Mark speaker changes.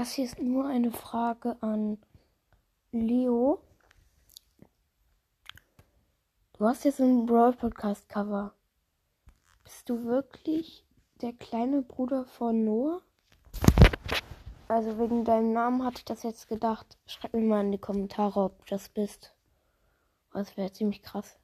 Speaker 1: Das hier ist nur eine Frage an Leo. Du hast jetzt ein Brawl Podcast Cover. Bist du wirklich der kleine Bruder von Noah? Also wegen deinem Namen hatte ich das jetzt gedacht. Schreib mir mal in die Kommentare, ob du das bist. Das wäre ziemlich krass.